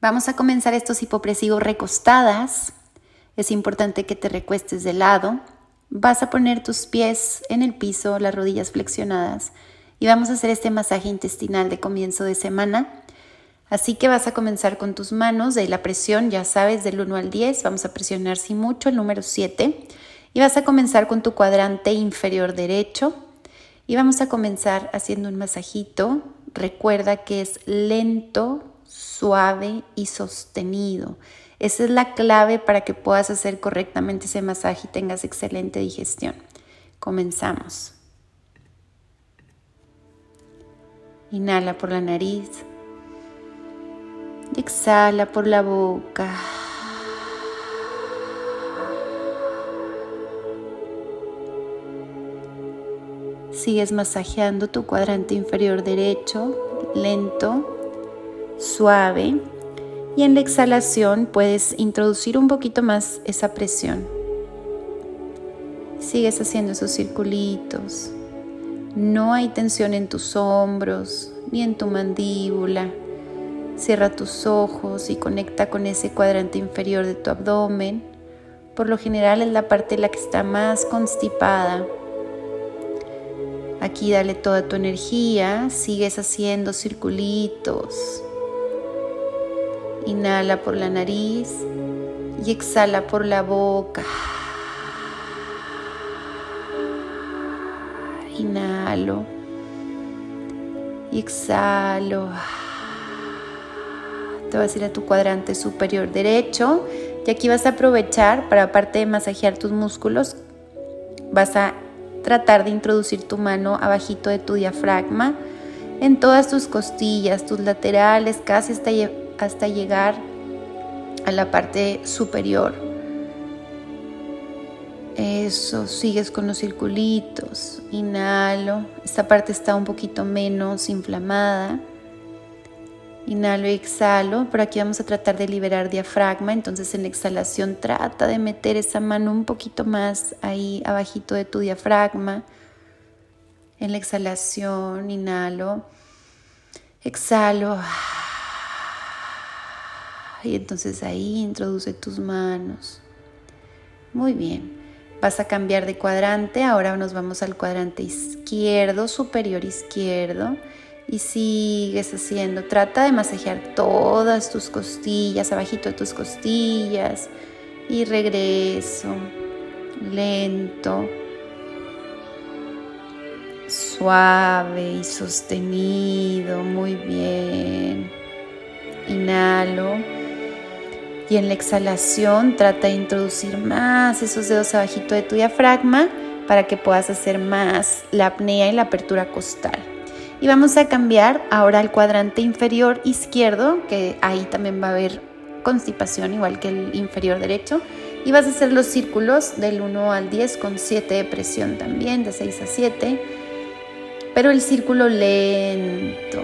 Vamos a comenzar estos hipopresivos recostadas. Es importante que te recuestes de lado. Vas a poner tus pies en el piso, las rodillas flexionadas y vamos a hacer este masaje intestinal de comienzo de semana. Así que vas a comenzar con tus manos de la presión, ya sabes, del 1 al 10. Vamos a presionar sin mucho el número 7. Y vas a comenzar con tu cuadrante inferior derecho. Y vamos a comenzar haciendo un masajito. Recuerda que es lento, suave y sostenido. Esa es la clave para que puedas hacer correctamente ese masaje y tengas excelente digestión. Comenzamos. Inhala por la nariz y exhala por la boca. Sigues masajeando tu cuadrante inferior derecho, lento, suave y en la exhalación puedes introducir un poquito más esa presión. Sigues haciendo esos circulitos. No hay tensión en tus hombros ni en tu mandíbula. Cierra tus ojos y conecta con ese cuadrante inferior de tu abdomen. Por lo general es la parte la que está más constipada. Aquí dale toda tu energía, sigues haciendo circulitos Inhala por la nariz y exhala por la boca. Inhalo y exhalo. Te vas a ir a tu cuadrante superior derecho y aquí vas a aprovechar para aparte de masajear tus músculos, vas a tratar de introducir tu mano abajito de tu diafragma en todas tus costillas, tus laterales, casi hasta hasta llegar a la parte superior. Eso, sigues con los circulitos. Inhalo. Esta parte está un poquito menos inflamada. Inhalo y exhalo. Por aquí vamos a tratar de liberar diafragma. Entonces en la exhalación trata de meter esa mano un poquito más ahí abajito de tu diafragma. En la exhalación, inhalo. Exhalo. Y entonces ahí introduce tus manos. Muy bien. Vas a cambiar de cuadrante. Ahora nos vamos al cuadrante izquierdo, superior izquierdo. Y sigues haciendo. Trata de masajear todas tus costillas, abajito de tus costillas. Y regreso. Lento. Suave y sostenido. Muy bien. Inhalo. Y en la exhalación trata de introducir más esos dedos abajito de tu diafragma para que puedas hacer más la apnea y la apertura costal. Y vamos a cambiar ahora al cuadrante inferior izquierdo, que ahí también va a haber constipación igual que el inferior derecho. Y vas a hacer los círculos del 1 al 10 con 7 de presión también, de 6 a 7. Pero el círculo lento,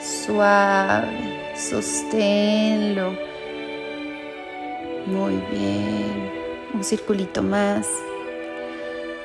suave, sosténlo muy bien. Un circulito más.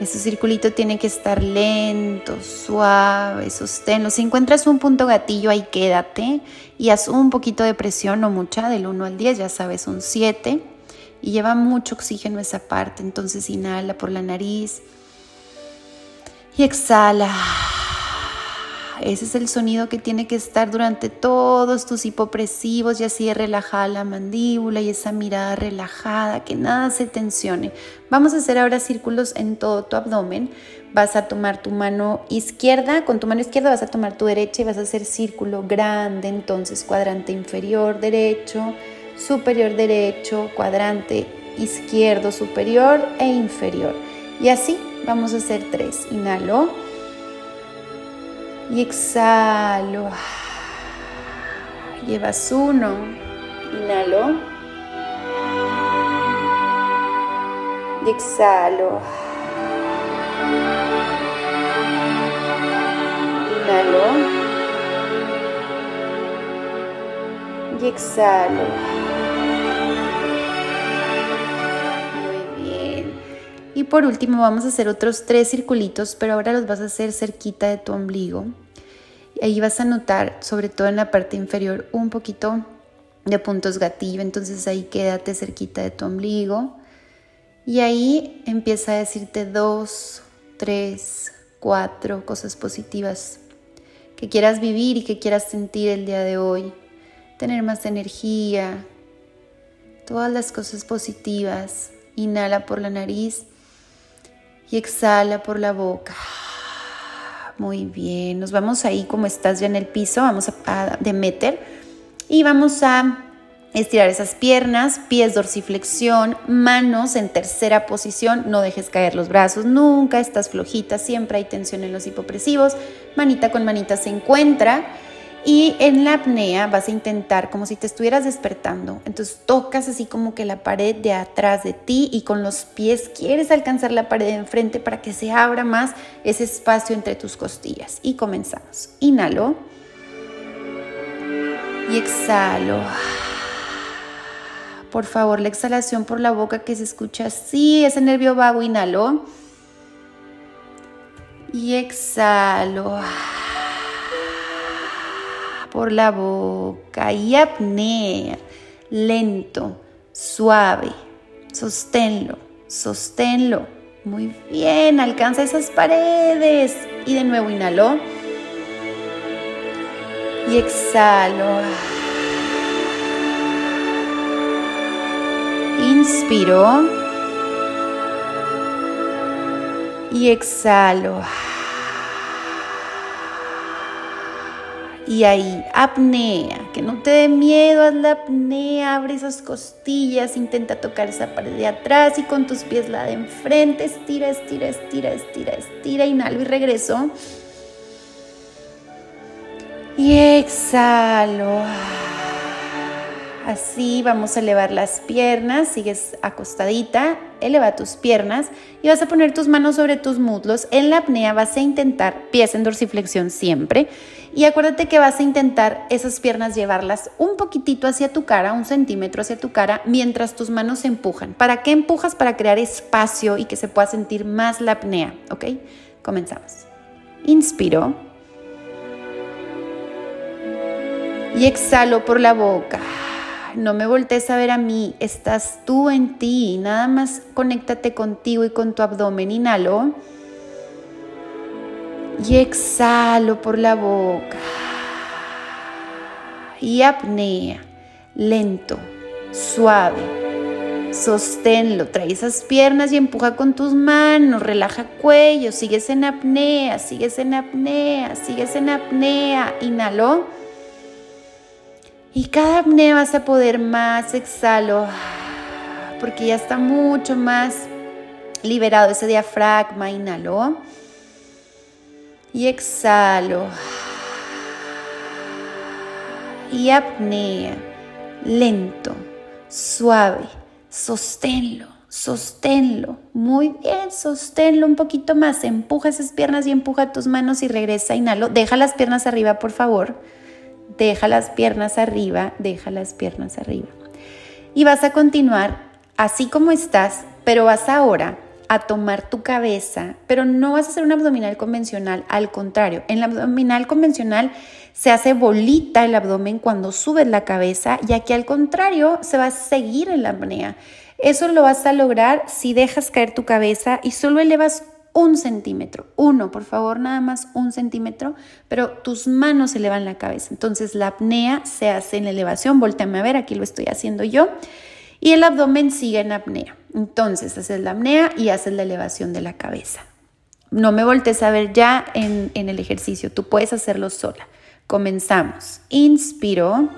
Ese circulito tiene que estar lento, suave, sosténlo. Si encuentras un punto gatillo, ahí quédate y haz un poquito de presión, no mucha, del 1 al 10, ya sabes, un 7. Y lleva mucho oxígeno esa parte. Entonces inhala por la nariz y exhala. Ese es el sonido que tiene que estar durante todos tus hipopresivos y así relajada la mandíbula y esa mirada relajada, que nada se tensione. Vamos a hacer ahora círculos en todo tu abdomen. Vas a tomar tu mano izquierda, con tu mano izquierda vas a tomar tu derecha y vas a hacer círculo grande, entonces cuadrante inferior derecho, superior derecho, cuadrante izquierdo superior e inferior. Y así vamos a hacer tres. Inhalo y exhalo. Llevas uno, inhalo exhalo. Inhalo exhalo. Por último vamos a hacer otros tres circulitos, pero ahora los vas a hacer cerquita de tu ombligo. Ahí vas a notar, sobre todo en la parte inferior, un poquito de puntos gatillo, entonces ahí quédate cerquita de tu ombligo y ahí empieza a decirte dos, tres, cuatro cosas positivas que quieras vivir y que quieras sentir el día de hoy, tener más energía, todas las cosas positivas. Inhala por la nariz y exhala por la boca. Muy bien, nos vamos ahí como estás ya en el piso, vamos a, a de meter y vamos a estirar esas piernas, pies dorsiflexión, manos en tercera posición, no dejes caer los brazos nunca, estás flojita, siempre hay tensión en los hipopresivos, manita con manita se encuentra y en la apnea vas a intentar como si te estuvieras despertando, entonces tocas así como que la pared de atrás de ti y con los pies quieres alcanzar la pared de enfrente para que se abra más ese espacio entre tus costillas y comenzamos. Inhalo y exhalo. Por favor, la exhalación por la boca que se escucha así, ese nervio vago, inhalo. Y exhalo. Por la boca y apnea. Lento, suave. Sosténlo, sosténlo. Muy bien, alcanza esas paredes. Y de nuevo inhalo y exhalo. Inspiro y exhalo. Y ahí, apnea, que no te dé miedo, haz la apnea, abre esas costillas, intenta tocar esa pared de atrás y con tus pies la de enfrente, estira, estira, estira, estira, estira, inhalo y regreso. Y exhalo. Así vamos a elevar las piernas, sigues acostadita, eleva tus piernas y vas a poner tus manos sobre tus muslos. En la apnea vas a intentar pies en dorsiflexión siempre y acuérdate que vas a intentar esas piernas llevarlas un poquitito hacia tu cara, un centímetro hacia tu cara, mientras tus manos se empujan. ¿Para qué empujas? Para crear espacio y que se pueda sentir más la apnea, ¿ok? Comenzamos. Inspiro. Y exhalo por la boca. No me voltees a ver a mí, estás tú en ti. Nada más conéctate contigo y con tu abdomen. Inhalo. Y exhalo por la boca. Y apnea. Lento, suave. Sosténlo, trae esas piernas y empuja con tus manos, relaja cuello, sigues en apnea, sigues en apnea, sigues en apnea. Inhalo. Y cada apnea vas a poder más, exhalo, porque ya está mucho más liberado ese diafragma, inhalo. Y exhalo. Y apnea, lento, suave, sosténlo, sosténlo. Muy bien, sosténlo un poquito más. Empuja esas piernas y empuja tus manos y regresa, inhalo. Deja las piernas arriba, por favor. Deja las piernas arriba, deja las piernas arriba. Y vas a continuar así como estás, pero vas ahora a tomar tu cabeza, pero no vas a hacer un abdominal convencional, al contrario, en el abdominal convencional se hace bolita el abdomen cuando subes la cabeza y aquí al contrario se va a seguir en la apnea. Eso lo vas a lograr si dejas caer tu cabeza y solo elevas un centímetro, uno, por favor, nada más un centímetro, pero tus manos elevan la cabeza. Entonces la apnea se hace en elevación, volteame a ver, aquí lo estoy haciendo yo, y el abdomen sigue en apnea. Entonces haces la apnea y haces la elevación de la cabeza. No me voltees a ver ya en, en el ejercicio, tú puedes hacerlo sola. Comenzamos. Inspiro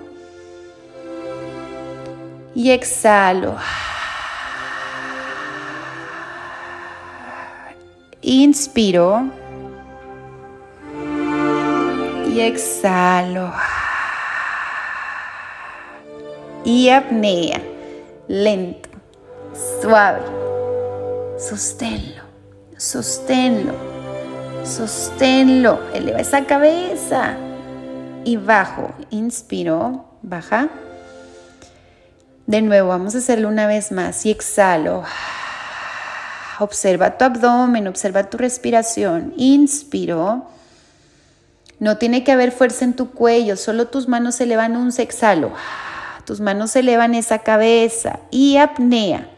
y exhalo. Inspiro y exhalo. Y apnea, lento, suave. Sosténlo, sosténlo, sosténlo. Eleva esa cabeza y bajo. Inspiro, baja. De nuevo, vamos a hacerlo una vez más y exhalo. Observa tu abdomen, observa tu respiración. Inspiro. No tiene que haber fuerza en tu cuello, solo tus manos se elevan un exhalo. tus manos elevan esa cabeza y apnea,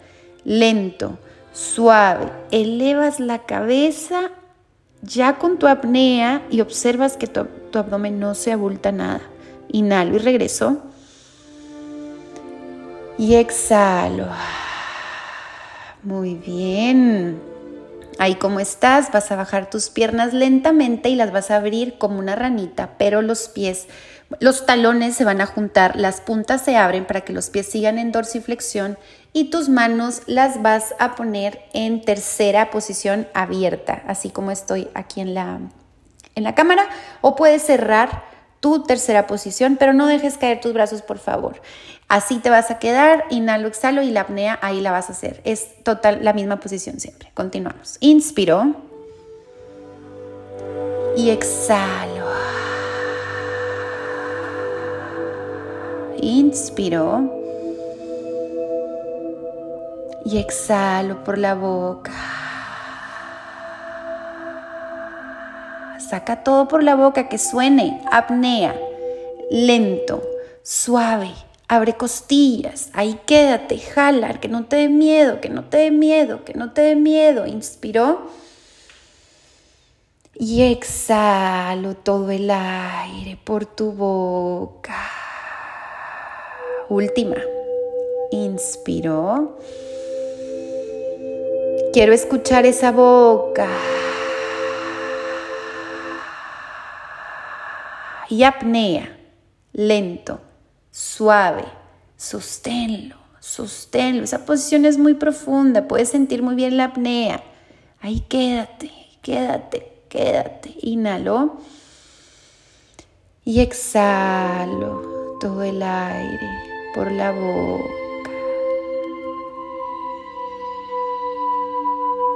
lento, suave. Elevas la cabeza ya con tu apnea y observas que tu, abdomen no se abulta nada. Inhalo y regreso. Y exhalo. Muy bien. Ahí como estás, vas a bajar tus piernas lentamente y las vas a abrir como una ranita, pero los pies, los talones se van a juntar, las puntas se abren para que los pies sigan en dorsiflexión y tus manos las vas a poner en tercera posición abierta, así como estoy aquí en la, en la cámara, o puedes cerrar tu tercera posición, pero no dejes caer tus brazos, por favor. Así te vas a quedar, inhalo, exhalo y la apnea ahí la vas a hacer. Es total la misma posición siempre. Continuamos. Inspiro y exhalo. Inspiro y exhalo por la boca. Saca todo por la boca, que suene apnea, lento, suave. Abre costillas, ahí quédate, jala, que no te dé miedo, que no te dé miedo, que no te dé miedo. Inspiró. Y exhalo todo el aire por tu boca. Última. Inspiró. Quiero escuchar esa boca. y apnea, lento, suave, sosténlo, sosténlo. Esa posición es muy profunda, puedes sentir muy bien la apnea. Ahí quédate, quédate, quédate. Inhalo y exhalo todo el aire por la boca.